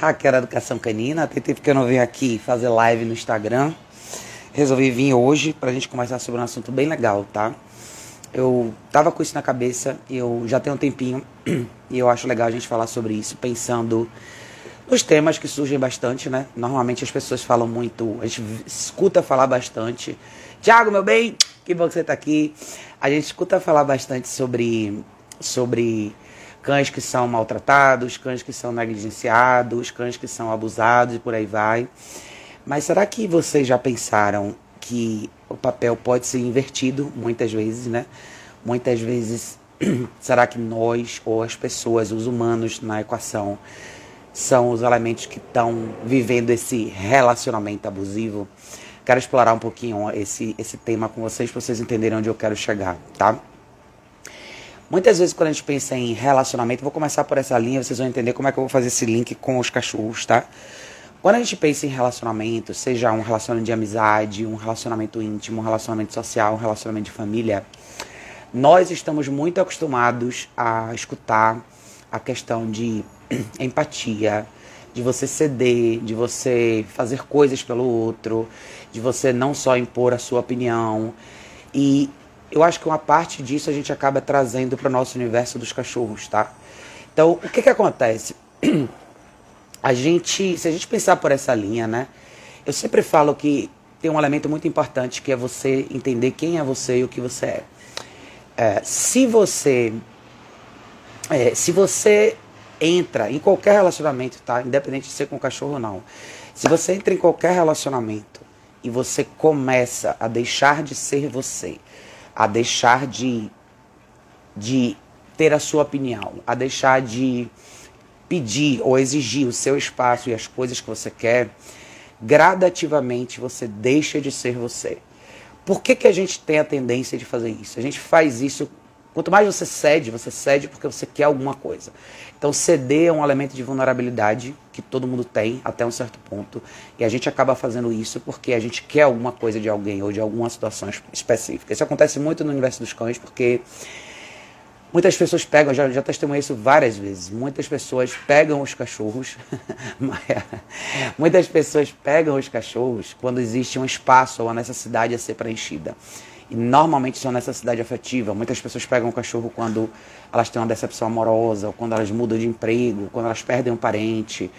Hacker Educação Canina. Tentei porque eu não venho aqui fazer live no Instagram. Resolvi vir hoje pra gente conversar sobre um assunto bem legal, tá? Eu tava com isso na cabeça, eu já tenho um tempinho e eu acho legal a gente falar sobre isso, pensando nos temas que surgem bastante, né? Normalmente as pessoas falam muito, a gente escuta falar bastante. Tiago, meu bem, que bom que você tá aqui. A gente escuta falar bastante sobre sobre cães que são maltratados, cães que são negligenciados, cães que são abusados e por aí vai. Mas será que vocês já pensaram que o papel pode ser invertido muitas vezes, né? Muitas vezes, será que nós ou as pessoas, os humanos na equação, são os elementos que estão vivendo esse relacionamento abusivo? Quero explorar um pouquinho esse, esse tema com vocês para vocês entenderem onde eu quero chegar, tá? Muitas vezes quando a gente pensa em relacionamento, vou começar por essa linha, vocês vão entender como é que eu vou fazer esse link com os cachorros, tá? Quando a gente pensa em relacionamento, seja um relacionamento de amizade, um relacionamento íntimo, um relacionamento social, um relacionamento de família, nós estamos muito acostumados a escutar a questão de empatia, de você ceder, de você fazer coisas pelo outro, de você não só impor a sua opinião. E eu acho que uma parte disso a gente acaba trazendo para o nosso universo dos cachorros, tá? Então, o que que acontece? A gente, se a gente pensar por essa linha, né? Eu sempre falo que tem um elemento muito importante que é você entender quem é você e o que você é. é se você, é, se você entra em qualquer relacionamento, tá? Independente de ser com cachorro ou não. Se você entra em qualquer relacionamento e você começa a deixar de ser você, a deixar de, de ter a sua opinião, a deixar de pedir ou exigir o seu espaço e as coisas que você quer, gradativamente você deixa de ser você. Por que, que a gente tem a tendência de fazer isso? A gente faz isso. Quanto mais você cede, você cede porque você quer alguma coisa. Então, ceder é um elemento de vulnerabilidade que todo mundo tem até um certo ponto. E a gente acaba fazendo isso porque a gente quer alguma coisa de alguém ou de alguma situação específica. Isso acontece muito no universo dos cães porque muitas pessoas pegam, já, já testemunhei isso várias vezes, muitas pessoas pegam os cachorros, muitas pessoas pegam os cachorros quando existe um espaço ou uma necessidade a ser preenchida. E normalmente isso é necessidade afetiva. Muitas pessoas pegam o cachorro quando elas têm uma decepção amorosa, ou quando elas mudam de emprego, quando elas perdem um parente.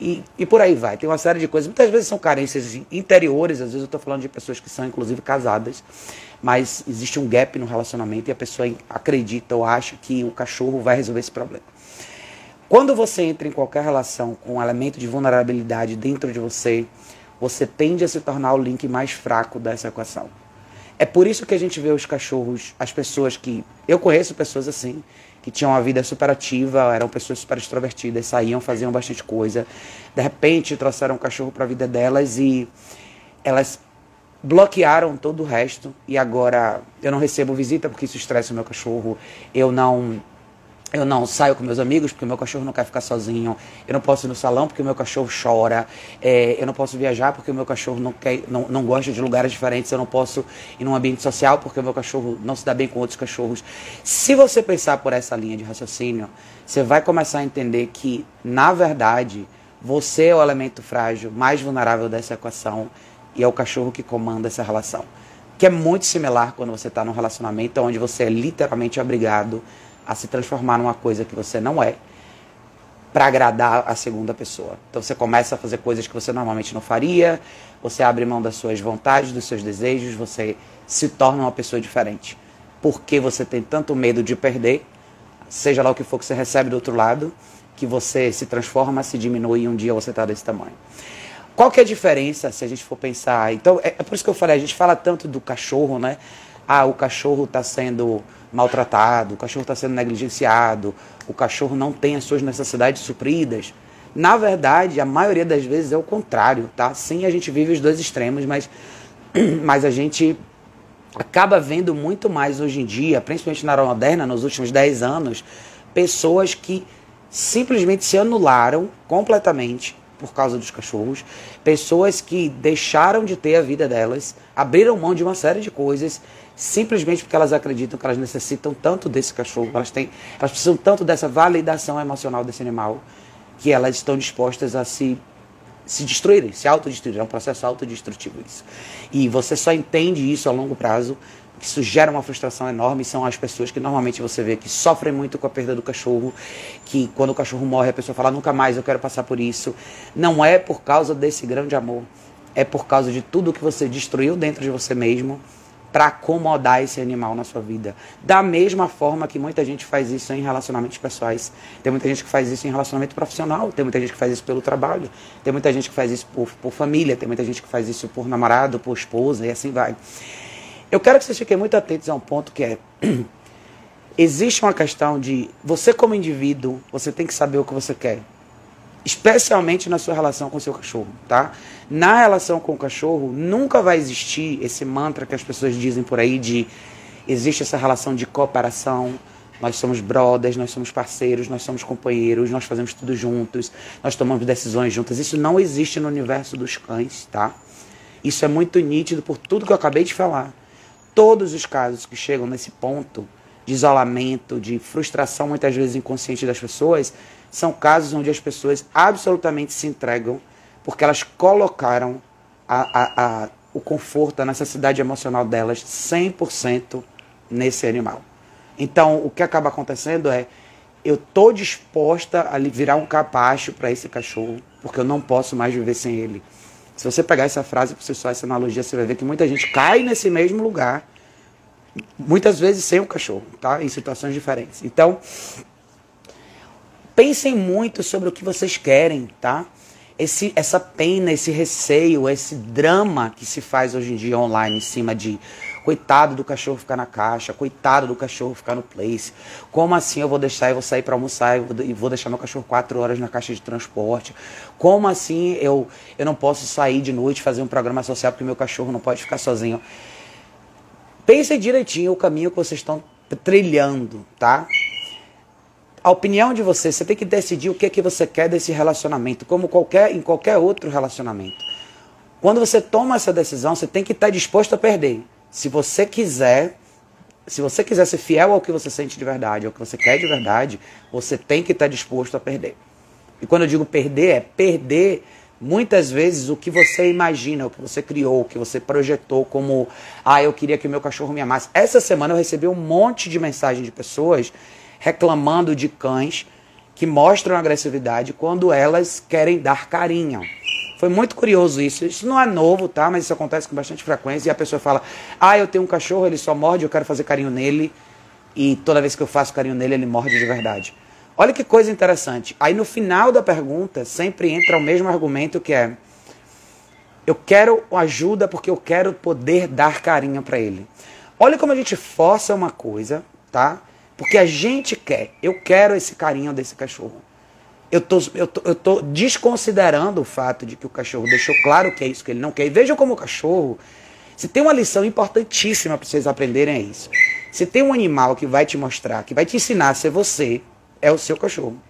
E, e por aí vai. Tem uma série de coisas. Muitas vezes são carências interiores, às vezes eu estou falando de pessoas que são inclusive casadas, mas existe um gap no relacionamento e a pessoa acredita ou acha que o cachorro vai resolver esse problema. Quando você entra em qualquer relação com um elemento de vulnerabilidade dentro de você, você tende a se tornar o link mais fraco dessa equação. É por isso que a gente vê os cachorros, as pessoas que. Eu conheço pessoas assim, que tinham uma vida super ativa, eram pessoas super extrovertidas, saíam, faziam bastante coisa. De repente trouxeram um cachorro para a vida delas e elas bloquearam todo o resto. E agora eu não recebo visita porque isso estressa o meu cachorro. Eu não eu não saio com meus amigos porque meu cachorro não quer ficar sozinho. Eu não posso ir no salão porque meu cachorro chora. É, eu não posso viajar porque meu cachorro não, quer, não, não gosta de lugares diferentes. Eu não posso ir num ambiente social porque meu cachorro não se dá bem com outros cachorros. Se você pensar por essa linha de raciocínio, você vai começar a entender que, na verdade, você é o elemento frágil mais vulnerável dessa equação e é o cachorro que comanda essa relação. Que é muito similar quando você está num relacionamento onde você é literalmente obrigado a se transformar numa coisa que você não é para agradar a segunda pessoa. Então você começa a fazer coisas que você normalmente não faria, você abre mão das suas vontades, dos seus desejos, você se torna uma pessoa diferente. Porque você tem tanto medo de perder, seja lá o que for que você recebe do outro lado, que você se transforma, se diminui e um dia você está desse tamanho. Qual que é a diferença se a gente for pensar? Então, é, é por isso que eu falei, a gente fala tanto do cachorro, né? Ah, o cachorro está sendo maltratado, o cachorro está sendo negligenciado, o cachorro não tem as suas necessidades supridas. Na verdade, a maioria das vezes é o contrário, tá? Sim, a gente vive os dois extremos, mas, mas a gente acaba vendo muito mais hoje em dia, principalmente na era moderna, nos últimos 10 anos, pessoas que simplesmente se anularam completamente por causa dos cachorros, pessoas que deixaram de ter a vida delas, abriram mão de uma série de coisas simplesmente porque elas acreditam que elas necessitam tanto desse cachorro, elas têm, elas precisam tanto dessa validação emocional desse animal, que elas estão dispostas a se se destruírem, se autodestruírem. É um processo autodestrutivo isso. E você só entende isso a longo prazo isso gera uma frustração enorme. São as pessoas que normalmente você vê que sofrem muito com a perda do cachorro, que quando o cachorro morre a pessoa fala nunca mais eu quero passar por isso. Não é por causa desse grande amor, é por causa de tudo que você destruiu dentro de você mesmo para acomodar esse animal na sua vida. Da mesma forma que muita gente faz isso em relacionamentos pessoais. Tem muita gente que faz isso em relacionamento profissional, tem muita gente que faz isso pelo trabalho, tem muita gente que faz isso por, por família, tem muita gente que faz isso por namorado, por esposa e assim vai. Eu quero que vocês fiquem muito atentos a um ponto que é. Existe uma questão de você, como indivíduo, você tem que saber o que você quer. Especialmente na sua relação com o seu cachorro, tá? Na relação com o cachorro, nunca vai existir esse mantra que as pessoas dizem por aí de existe essa relação de cooperação, nós somos brothers, nós somos parceiros, nós somos companheiros, nós fazemos tudo juntos, nós tomamos decisões juntas. Isso não existe no universo dos cães, tá? Isso é muito nítido por tudo que eu acabei de falar. Todos os casos que chegam nesse ponto de isolamento, de frustração muitas vezes inconsciente das pessoas, são casos onde as pessoas absolutamente se entregam porque elas colocaram a, a, a, o conforto, a necessidade emocional delas 100% nesse animal. Então, o que acaba acontecendo é eu tô disposta a virar um capacho para esse cachorro, porque eu não posso mais viver sem ele. Se você pegar essa frase para você só essa analogia, você vai ver que muita gente cai nesse mesmo lugar, muitas vezes sem o cachorro, tá? Em situações diferentes. Então, pensem muito sobre o que vocês querem, tá? Esse, essa pena, esse receio, esse drama que se faz hoje em dia online em cima de Coitado do cachorro ficar na caixa, coitado do cachorro ficar no place. Como assim eu vou deixar, eu vou sair para almoçar e vou deixar meu cachorro quatro horas na caixa de transporte? Como assim eu, eu não posso sair de noite fazer um programa social porque meu cachorro não pode ficar sozinho? Pensem direitinho o caminho que vocês estão trilhando, tá? A opinião de vocês, você tem que decidir o que é que você quer desse relacionamento, como qualquer em qualquer outro relacionamento. Quando você toma essa decisão, você tem que estar disposto a perder. Se você quiser, se você quiser ser fiel ao que você sente de verdade, ao que você quer de verdade, você tem que estar disposto a perder. E quando eu digo perder, é perder muitas vezes o que você imagina, o que você criou, o que você projetou como, ah, eu queria que o meu cachorro me amasse. Essa semana eu recebi um monte de mensagem de pessoas reclamando de cães que mostram agressividade quando elas querem dar carinho. Foi muito curioso isso. Isso não é novo, tá? Mas isso acontece com bastante frequência. E a pessoa fala: Ah, eu tenho um cachorro, ele só morde, eu quero fazer carinho nele. E toda vez que eu faço carinho nele, ele morde de verdade. Olha que coisa interessante. Aí no final da pergunta, sempre entra o mesmo argumento que é: Eu quero ajuda porque eu quero poder dar carinho para ele. Olha como a gente força uma coisa, tá? Porque a gente quer. Eu quero esse carinho desse cachorro eu tô, eu, tô, eu tô desconsiderando o fato de que o cachorro deixou claro que é isso que ele não quer. E vejam como o cachorro. Se tem uma lição importantíssima para vocês aprenderem é isso. Se tem um animal que vai te mostrar, que vai te ensinar a ser você, é o seu cachorro.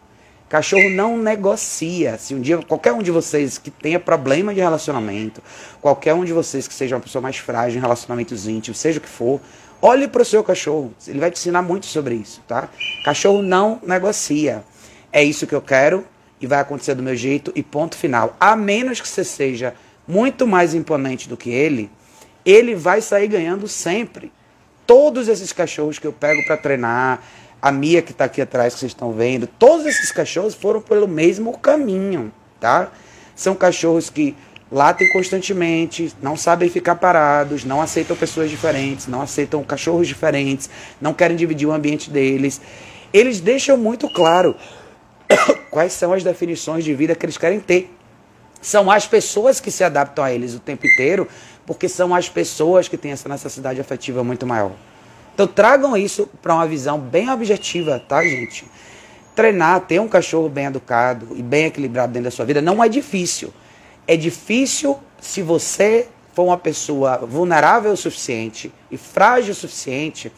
Cachorro não negocia. Se um dia qualquer um de vocês que tenha problema de relacionamento, qualquer um de vocês que seja uma pessoa mais frágil em relacionamentos íntimos, seja o que for, olhe para o seu cachorro. Ele vai te ensinar muito sobre isso, tá? Cachorro não negocia é isso que eu quero e vai acontecer do meu jeito e ponto final. A menos que você seja muito mais imponente do que ele, ele vai sair ganhando sempre. Todos esses cachorros que eu pego para treinar, a Mia que está aqui atrás que vocês estão vendo, todos esses cachorros foram pelo mesmo caminho, tá? São cachorros que latem constantemente, não sabem ficar parados, não aceitam pessoas diferentes, não aceitam cachorros diferentes, não querem dividir o ambiente deles. Eles deixam muito claro quais são as definições de vida que eles querem ter. São as pessoas que se adaptam a eles o tempo inteiro, porque são as pessoas que têm essa necessidade afetiva muito maior. Então tragam isso para uma visão bem objetiva, tá, gente? Treinar, ter um cachorro bem educado e bem equilibrado dentro da sua vida não é difícil. É difícil se você for uma pessoa vulnerável o suficiente e frágil o suficiente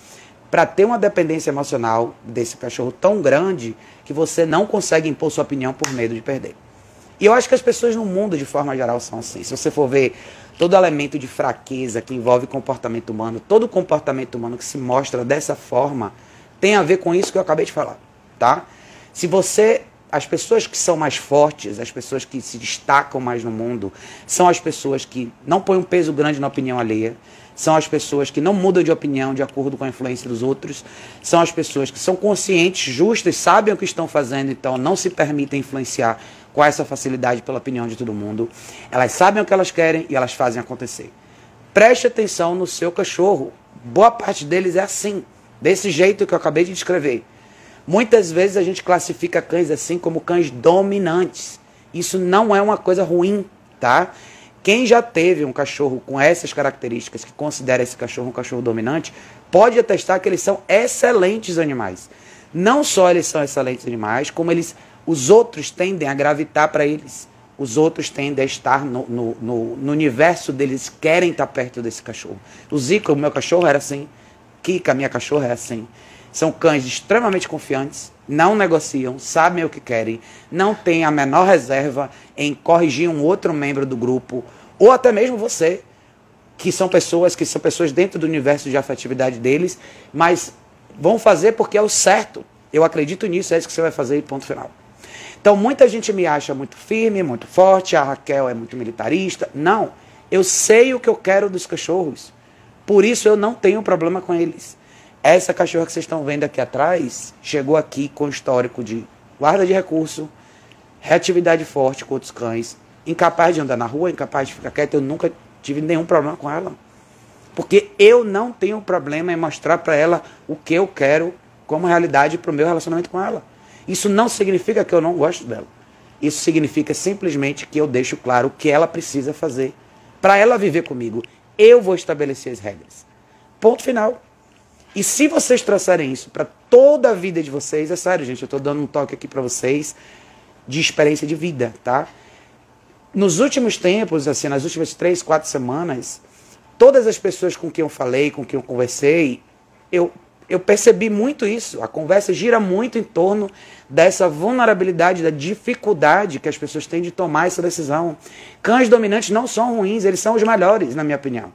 para ter uma dependência emocional desse cachorro tão grande que você não consegue impor sua opinião por medo de perder. E eu acho que as pessoas no mundo, de forma geral, são assim. Se você for ver todo elemento de fraqueza que envolve comportamento humano, todo comportamento humano que se mostra dessa forma, tem a ver com isso que eu acabei de falar, tá? Se você as pessoas que são mais fortes, as pessoas que se destacam mais no mundo, são as pessoas que não põem um peso grande na opinião alheia, são as pessoas que não mudam de opinião de acordo com a influência dos outros, são as pessoas que são conscientes, justas, sabem o que estão fazendo, então não se permitem influenciar com essa facilidade pela opinião de todo mundo. Elas sabem o que elas querem e elas fazem acontecer. Preste atenção no seu cachorro. Boa parte deles é assim, desse jeito que eu acabei de descrever. Muitas vezes a gente classifica cães assim como cães dominantes. Isso não é uma coisa ruim, tá? Quem já teve um cachorro com essas características, que considera esse cachorro um cachorro dominante, pode atestar que eles são excelentes animais. Não só eles são excelentes animais, como eles, os outros tendem a gravitar para eles. Os outros tendem a estar no, no, no, no, universo deles, querem estar perto desse cachorro. O Zico, o meu cachorro, era assim. Kika, minha cachorra, é assim. São cães extremamente confiantes, não negociam, sabem o que querem, não têm a menor reserva em corrigir um outro membro do grupo, ou até mesmo você, que são pessoas que são pessoas dentro do universo de afetividade deles, mas vão fazer porque é o certo. Eu acredito nisso, é isso que você vai fazer e ponto final. Então muita gente me acha muito firme, muito forte, a Raquel é muito militarista. Não, eu sei o que eu quero dos cachorros. Por isso eu não tenho problema com eles. Essa cachorra que vocês estão vendo aqui atrás chegou aqui com histórico de guarda de recurso, reatividade forte com outros cães, incapaz de andar na rua, incapaz de ficar quieta. Eu nunca tive nenhum problema com ela. Porque eu não tenho problema em mostrar para ela o que eu quero como realidade para o meu relacionamento com ela. Isso não significa que eu não gosto dela. Isso significa simplesmente que eu deixo claro o que ela precisa fazer para ela viver comigo. Eu vou estabelecer as regras. Ponto final. E se vocês trouxerem isso para toda a vida de vocês, é sério, gente, eu estou dando um toque aqui para vocês de experiência de vida, tá? Nos últimos tempos, assim, nas últimas três, quatro semanas, todas as pessoas com quem eu falei, com quem eu conversei, eu, eu percebi muito isso. A conversa gira muito em torno dessa vulnerabilidade, da dificuldade que as pessoas têm de tomar essa decisão. Cães dominantes não são ruins, eles são os melhores, na minha opinião.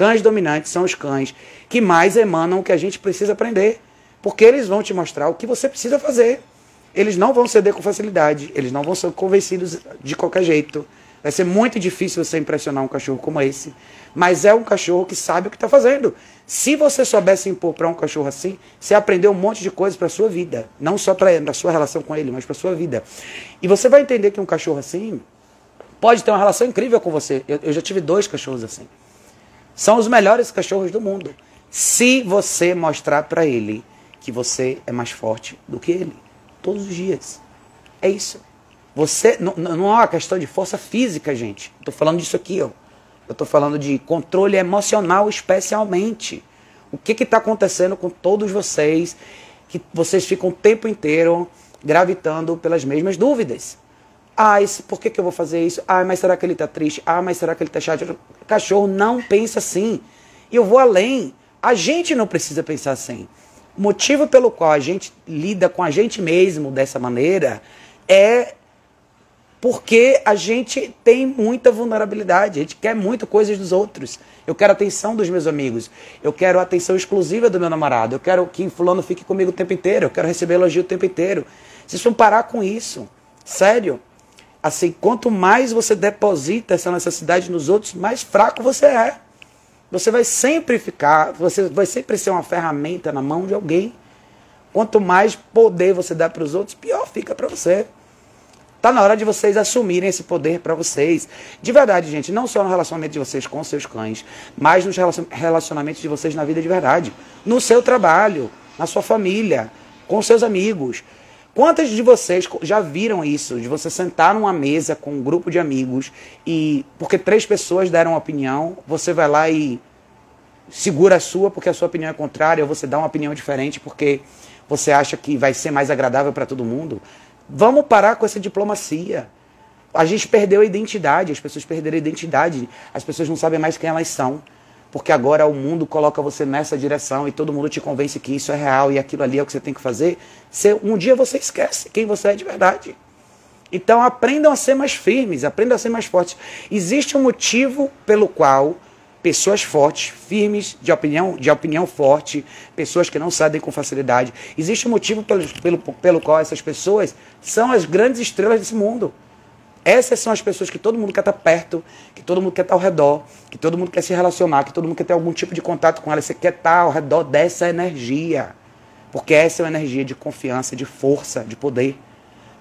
Cães dominantes são os cães que mais emanam o que a gente precisa aprender. Porque eles vão te mostrar o que você precisa fazer. Eles não vão ceder com facilidade, eles não vão ser convencidos de qualquer jeito. Vai ser muito difícil você impressionar um cachorro como esse, mas é um cachorro que sabe o que está fazendo. Se você soubesse impor para um cachorro assim, você aprendeu um monte de coisas para sua vida, não só para a sua relação com ele, mas para sua vida. E você vai entender que um cachorro assim pode ter uma relação incrível com você. Eu, eu já tive dois cachorros assim. São os melhores cachorros do mundo. Se você mostrar para ele que você é mais forte do que ele, todos os dias. É isso. Você não, não é uma questão de força física, gente. Estou falando disso aqui, ó. Eu estou falando de controle emocional, especialmente. O que está acontecendo com todos vocês que vocês ficam o tempo inteiro gravitando pelas mesmas dúvidas? Ah, esse, por que, que eu vou fazer isso? Ah, mas será que ele está triste? Ah, mas será que ele está chateado? Cachorro não pensa assim. E eu vou além. A gente não precisa pensar assim. O motivo pelo qual a gente lida com a gente mesmo dessa maneira é porque a gente tem muita vulnerabilidade, a gente quer muito coisas dos outros. Eu quero a atenção dos meus amigos, eu quero a atenção exclusiva do meu namorado, eu quero que fulano fique comigo o tempo inteiro, eu quero receber elogio o tempo inteiro. Vocês vão parar com isso. Sério assim, quanto mais você deposita essa necessidade nos outros, mais fraco você é. Você vai sempre ficar, você vai sempre ser uma ferramenta na mão de alguém. Quanto mais poder você dá para os outros, pior fica para você. Tá na hora de vocês assumirem esse poder para vocês. De verdade, gente, não só no relacionamento de vocês com seus cães, mas nos relacionamentos de vocês na vida de verdade. No seu trabalho, na sua família, com seus amigos. Quantas de vocês já viram isso? De você sentar numa mesa com um grupo de amigos e porque três pessoas deram uma opinião, você vai lá e segura a sua porque a sua opinião é contrária, ou você dá uma opinião diferente porque você acha que vai ser mais agradável para todo mundo. Vamos parar com essa diplomacia. A gente perdeu a identidade, as pessoas perderam a identidade, as pessoas não sabem mais quem elas são porque agora o mundo coloca você nessa direção e todo mundo te convence que isso é real e aquilo ali é o que você tem que fazer, um dia você esquece quem você é de verdade. Então aprendam a ser mais firmes, aprendam a ser mais fortes. Existe um motivo pelo qual pessoas fortes, firmes, de opinião, de opinião forte, pessoas que não cedem com facilidade. Existe um motivo pelo, pelo, pelo qual essas pessoas são as grandes estrelas desse mundo. Essas são as pessoas que todo mundo quer estar perto, que todo mundo quer estar ao redor, que todo mundo quer se relacionar, que todo mundo quer ter algum tipo de contato com elas. Você quer estar ao redor dessa energia. Porque essa é uma energia de confiança, de força, de poder.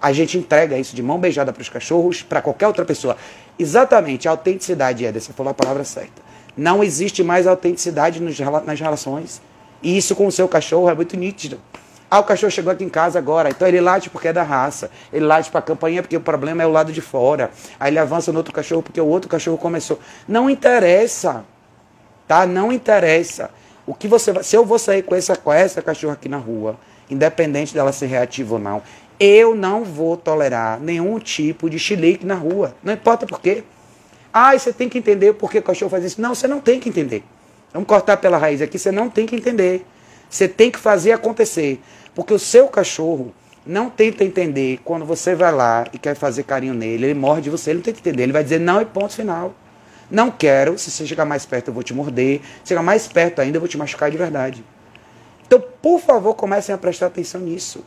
A gente entrega isso de mão beijada para os cachorros, para qualquer outra pessoa. Exatamente, a autenticidade é, você falou a palavra certa. Não existe mais autenticidade nas relações. E isso com o seu cachorro é muito nítido. Ah, o cachorro chegou aqui em casa agora, então ele late porque é da raça. Ele late para a campainha porque o problema é o lado de fora. Aí ele avança no outro cachorro porque o outro cachorro começou. Não interessa. Tá? Não interessa. O que você se eu vou sair com essa, com essa cachorra aqui na rua, independente dela ser reativa ou não, eu não vou tolerar nenhum tipo de chilique na rua. Não importa por quê. Ah, você tem que entender por que o cachorro faz isso. Não, você não tem que entender. Vamos cortar pela raiz aqui, você não tem que entender. Você tem que fazer acontecer. Porque o seu cachorro não tenta entender quando você vai lá e quer fazer carinho nele, ele morde você, ele não que entender. Ele vai dizer não e ponto final. Não quero, se você chegar mais perto eu vou te morder. Se chegar mais perto ainda eu vou te machucar de verdade. Então, por favor, comecem a prestar atenção nisso.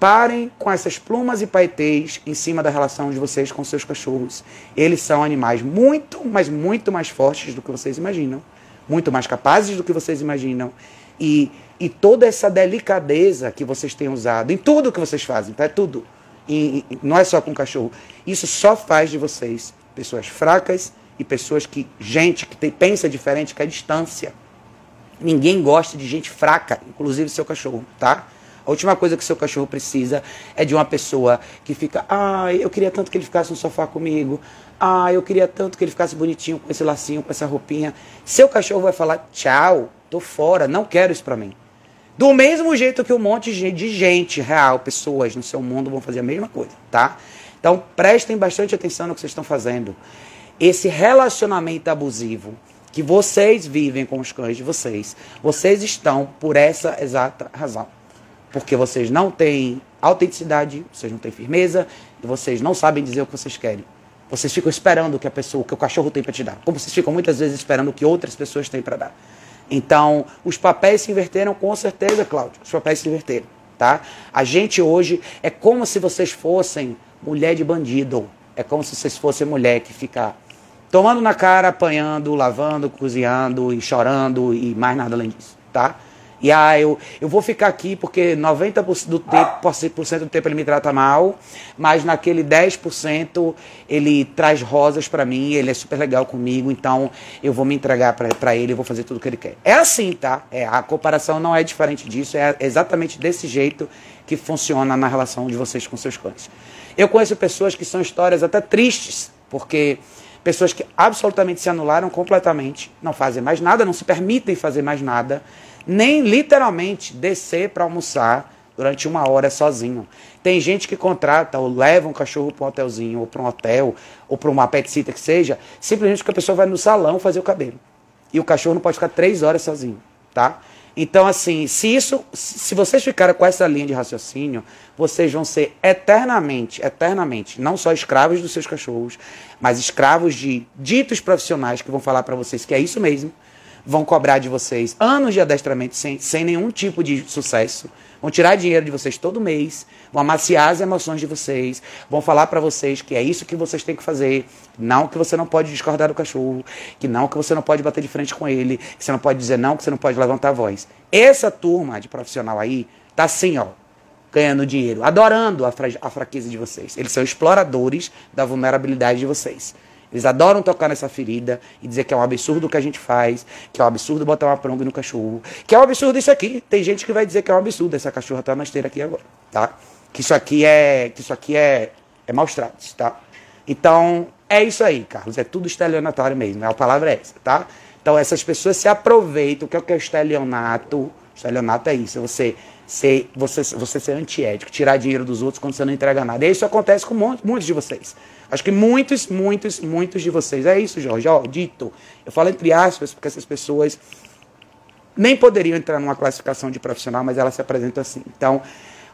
Parem com essas plumas e paetês em cima da relação de vocês com seus cachorros. Eles são animais muito, mas muito mais fortes do que vocês imaginam. Muito mais capazes do que vocês imaginam. E, e toda essa delicadeza que vocês têm usado em tudo que vocês fazem, tá? É tudo. E, e, não é só com cachorro. Isso só faz de vocês pessoas fracas e pessoas que. gente que tem, pensa diferente, que é distância. Ninguém gosta de gente fraca, inclusive seu cachorro, tá? A última coisa que seu cachorro precisa é de uma pessoa que fica, ah, eu queria tanto que ele ficasse no sofá comigo. Ah, eu queria tanto que ele ficasse bonitinho com esse lacinho, com essa roupinha. Seu cachorro vai falar, tchau, tô fora, não quero isso pra mim. Do mesmo jeito que um monte de gente real, pessoas no seu mundo vão fazer a mesma coisa, tá? Então prestem bastante atenção no que vocês estão fazendo. Esse relacionamento abusivo que vocês vivem com os cães de vocês, vocês estão por essa exata razão porque vocês não têm autenticidade, vocês não têm firmeza e vocês não sabem dizer o que vocês querem. Vocês ficam esperando o que a pessoa, o que o cachorro tem para te dar. Como vocês ficam muitas vezes esperando o que outras pessoas têm para dar. Então, os papéis se inverteram com certeza, Cláudio. Os papéis se inverteram, tá? A gente hoje é como se vocês fossem mulher de bandido. É como se vocês fossem mulher que fica tomando na cara, apanhando, lavando, cozinhando e chorando e mais nada além disso, tá? E ah, eu, eu vou ficar aqui porque 90% do tempo, do tempo ele me trata mal, mas naquele 10% ele traz rosas para mim, ele é super legal comigo, então eu vou me entregar para ele, e vou fazer tudo o que ele quer. É assim, tá? É, a comparação não é diferente disso, é exatamente desse jeito que funciona na relação de vocês com seus cães. Eu conheço pessoas que são histórias até tristes, porque pessoas que absolutamente se anularam completamente, não fazem mais nada, não se permitem fazer mais nada nem literalmente descer para almoçar durante uma hora sozinho. Tem gente que contrata ou leva um cachorro para um hotelzinho, ou para um hotel, ou para uma pet sitter que seja, simplesmente porque a pessoa vai no salão fazer o cabelo. E o cachorro não pode ficar três horas sozinho, tá? Então, assim, se isso, se vocês ficarem com essa linha de raciocínio, vocês vão ser eternamente, eternamente, não só escravos dos seus cachorros, mas escravos de ditos profissionais que vão falar para vocês que é isso mesmo, vão cobrar de vocês anos de adestramento sem, sem nenhum tipo de sucesso, vão tirar dinheiro de vocês todo mês, vão amaciar as emoções de vocês, vão falar para vocês que é isso que vocês têm que fazer, não que você não pode discordar do cachorro, que não que você não pode bater de frente com ele, que você não pode dizer não, que você não pode levantar a voz. Essa turma de profissional aí tá assim, ó, ganhando dinheiro, adorando a, fra a fraqueza de vocês. Eles são exploradores da vulnerabilidade de vocês. Eles adoram tocar nessa ferida e dizer que é um absurdo o que a gente faz, que é um absurdo botar uma prong no cachorro, que é um absurdo isso aqui. Tem gente que vai dizer que é um absurdo essa cachorra estar tá na esteira aqui agora, tá? Que isso aqui é, que isso aqui é, é maus tratos, tá? Então, é isso aí, Carlos. É tudo estelionatório mesmo. A palavra é essa, tá? Então, essas pessoas se aproveitam. O que é o estelionato? Estelionato é isso. Você ser, você, você ser antiético, tirar dinheiro dos outros quando você não entrega nada. E isso acontece com muitos de vocês. Acho que muitos, muitos, muitos de vocês. É isso, Jorge. Ó, dito. Eu falo entre aspas, porque essas pessoas nem poderiam entrar numa classificação de profissional, mas elas se apresentam assim. Então,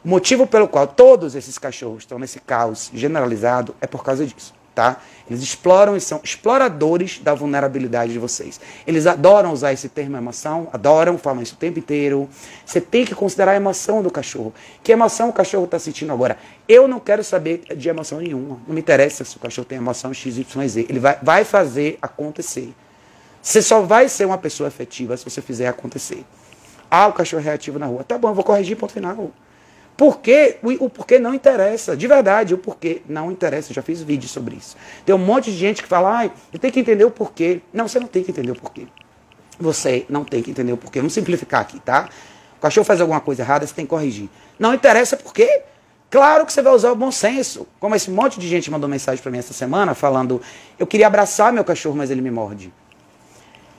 o motivo pelo qual todos esses cachorros estão nesse caos generalizado é por causa disso. Tá? Eles exploram e são exploradores da vulnerabilidade de vocês. Eles adoram usar esse termo emoção, adoram, falam isso o tempo inteiro. Você tem que considerar a emoção do cachorro. Que emoção o cachorro está sentindo agora? Eu não quero saber de emoção nenhuma. Não me interessa se o cachorro tem emoção X, Y, Z. Ele vai, vai fazer acontecer. Você só vai ser uma pessoa efetiva se você fizer acontecer. Ah, o cachorro é reativo na rua. Tá bom, eu vou corrigir, ponto final. Porquê? O, o porquê não interessa. De verdade, o porquê não interessa. Eu já fiz vídeo sobre isso. Tem um monte de gente que fala, ah, eu tenho que entender o porquê. Não, você não tem que entender o porquê. Você não tem que entender o porquê. Vamos simplificar aqui, tá? O cachorro faz alguma coisa errada, você tem que corrigir. Não interessa por quê? Claro que você vai usar o bom senso. Como esse monte de gente mandou mensagem para mim essa semana falando, eu queria abraçar meu cachorro, mas ele me morde.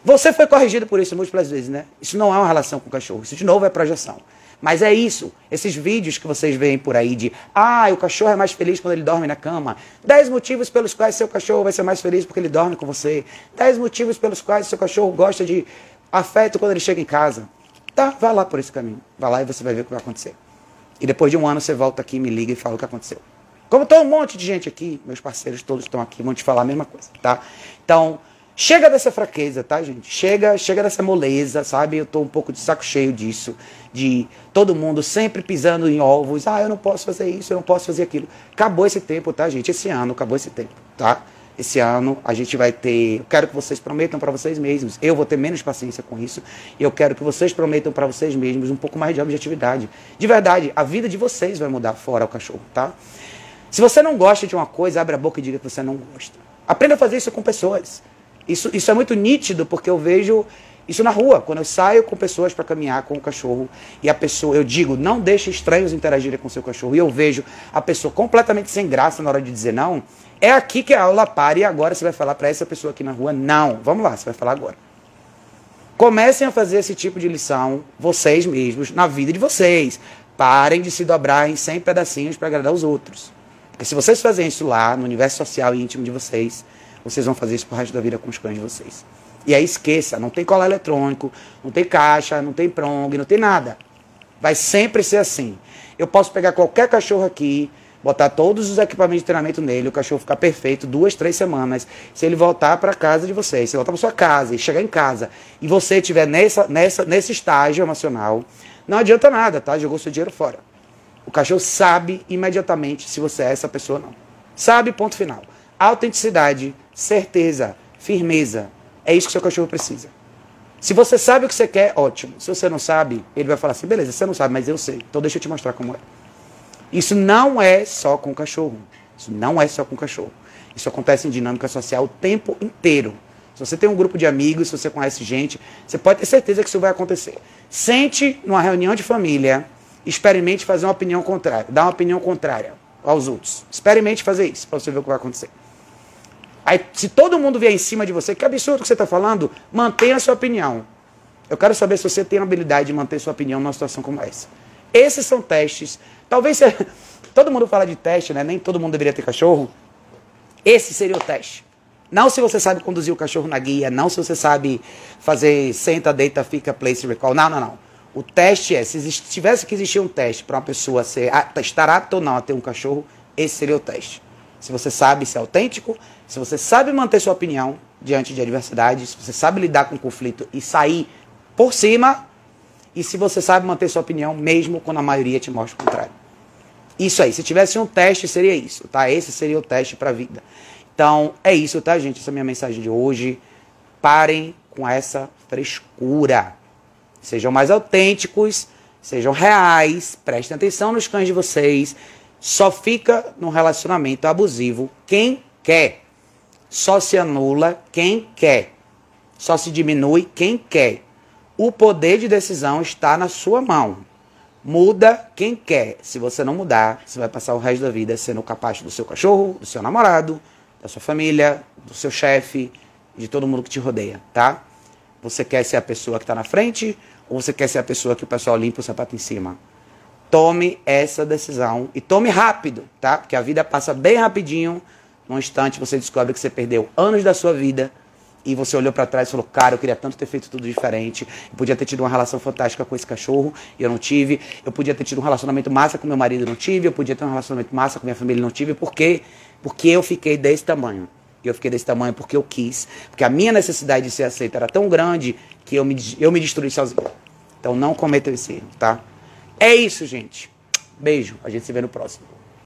Você foi corrigido por isso múltiplas vezes, né? Isso não é uma relação com o cachorro. Isso, de novo, é projeção. Mas é isso. Esses vídeos que vocês veem por aí de ah, o cachorro é mais feliz quando ele dorme na cama. Dez motivos pelos quais seu cachorro vai ser mais feliz porque ele dorme com você. Dez motivos pelos quais seu cachorro gosta de afeto quando ele chega em casa. Tá, vá lá por esse caminho. Vá lá e você vai ver o que vai acontecer. E depois de um ano você volta aqui, me liga e fala o que aconteceu. Como tem um monte de gente aqui, meus parceiros todos estão aqui, vão te falar a mesma coisa, tá? Então, Chega dessa fraqueza, tá, gente? Chega, chega dessa moleza, sabe? Eu tô um pouco de saco cheio disso, de todo mundo sempre pisando em ovos. Ah, eu não posso fazer isso, eu não posso fazer aquilo. Acabou esse tempo, tá, gente? Esse ano acabou esse tempo, tá? Esse ano a gente vai ter. Eu quero que vocês prometam para vocês mesmos. Eu vou ter menos paciência com isso. E eu quero que vocês prometam para vocês mesmos um pouco mais de objetividade. De verdade, a vida de vocês vai mudar fora o cachorro, tá? Se você não gosta de uma coisa, abre a boca e diga que você não gosta. Aprenda a fazer isso com pessoas. Isso, isso é muito nítido porque eu vejo isso na rua, quando eu saio com pessoas para caminhar com o cachorro e a pessoa, eu digo, não deixe estranhos interagirem com seu cachorro, e eu vejo a pessoa completamente sem graça na hora de dizer não, é aqui que a aula para e agora você vai falar para essa pessoa aqui na rua, não. Vamos lá, você vai falar agora. Comecem a fazer esse tipo de lição vocês mesmos, na vida de vocês. Parem de se dobrar em 100 pedacinhos para agradar os outros. Porque se vocês fazem isso lá, no universo social e íntimo de vocês, vocês vão fazer isso pro resto da vida com os cães de vocês. E aí esqueça, não tem colar eletrônico, não tem caixa, não tem prong, não tem nada. Vai sempre ser assim. Eu posso pegar qualquer cachorro aqui, botar todos os equipamentos de treinamento nele, o cachorro ficar perfeito duas, três semanas. Se ele voltar para casa de vocês, se ele voltar para sua casa e chegar em casa e você estiver nessa, nessa, nesse estágio emocional, não adianta nada, tá? Jogou seu dinheiro fora. O cachorro sabe imediatamente se você é essa pessoa ou não. Sabe, ponto final. Autenticidade certeza, firmeza. É isso que seu cachorro precisa. Se você sabe o que você quer, ótimo. Se você não sabe, ele vai falar assim: beleza, você não sabe, mas eu sei. Então deixa eu te mostrar como é. Isso não é só com o cachorro. Isso não é só com o cachorro. Isso acontece em dinâmica social o tempo inteiro. Se você tem um grupo de amigos, se você conhece gente, você pode ter certeza que isso vai acontecer. Sente numa reunião de família, experimente fazer uma opinião contrária, dar uma opinião contrária aos outros. Experimente fazer isso para você ver o que vai acontecer. Aí, se todo mundo vier em cima de você, que absurdo que você está falando, mantenha a sua opinião. Eu quero saber se você tem a habilidade de manter sua opinião numa situação como essa. Esses são testes. Talvez você... todo mundo fala de teste, né? Nem todo mundo deveria ter cachorro. Esse seria o teste. Não se você sabe conduzir o cachorro na guia, não se você sabe fazer senta, deita, fica, place, recall. Não, não, não. O teste é, se tivesse que existir um teste para uma pessoa ser, estar apta ou não a ter um cachorro, esse seria o teste. Se você sabe ser autêntico, se você sabe manter sua opinião diante de adversidades, se você sabe lidar com conflito e sair por cima, e se você sabe manter sua opinião mesmo quando a maioria te mostra o contrário. Isso aí, se tivesse um teste, seria isso, tá? Esse seria o teste para a vida. Então, é isso, tá, gente? Essa é a minha mensagem de hoje. Parem com essa frescura. Sejam mais autênticos, sejam reais, prestem atenção nos cães de vocês. Só fica num relacionamento abusivo quem quer. Só se anula quem quer. Só se diminui quem quer. O poder de decisão está na sua mão. Muda quem quer. Se você não mudar, você vai passar o resto da vida sendo capaz do seu cachorro, do seu namorado, da sua família, do seu chefe, de todo mundo que te rodeia, tá? Você quer ser a pessoa que está na frente ou você quer ser a pessoa que o pessoal limpa o sapato em cima? Tome essa decisão e tome rápido, tá? Porque a vida passa bem rapidinho num instante você descobre que você perdeu anos da sua vida e você olhou para trás e falou, cara, eu queria tanto ter feito tudo diferente. Eu podia ter tido uma relação fantástica com esse cachorro e eu não tive. Eu podia ter tido um relacionamento massa com meu marido e não tive. Eu podia ter um relacionamento massa com minha família e não tive. Por quê? Porque eu fiquei desse tamanho. E eu fiquei desse tamanho porque eu quis. Porque a minha necessidade de ser aceita era tão grande que eu me, eu me destruí sozinho. Então não cometa esse erro, tá? É isso, gente. Beijo. A gente se vê no próximo.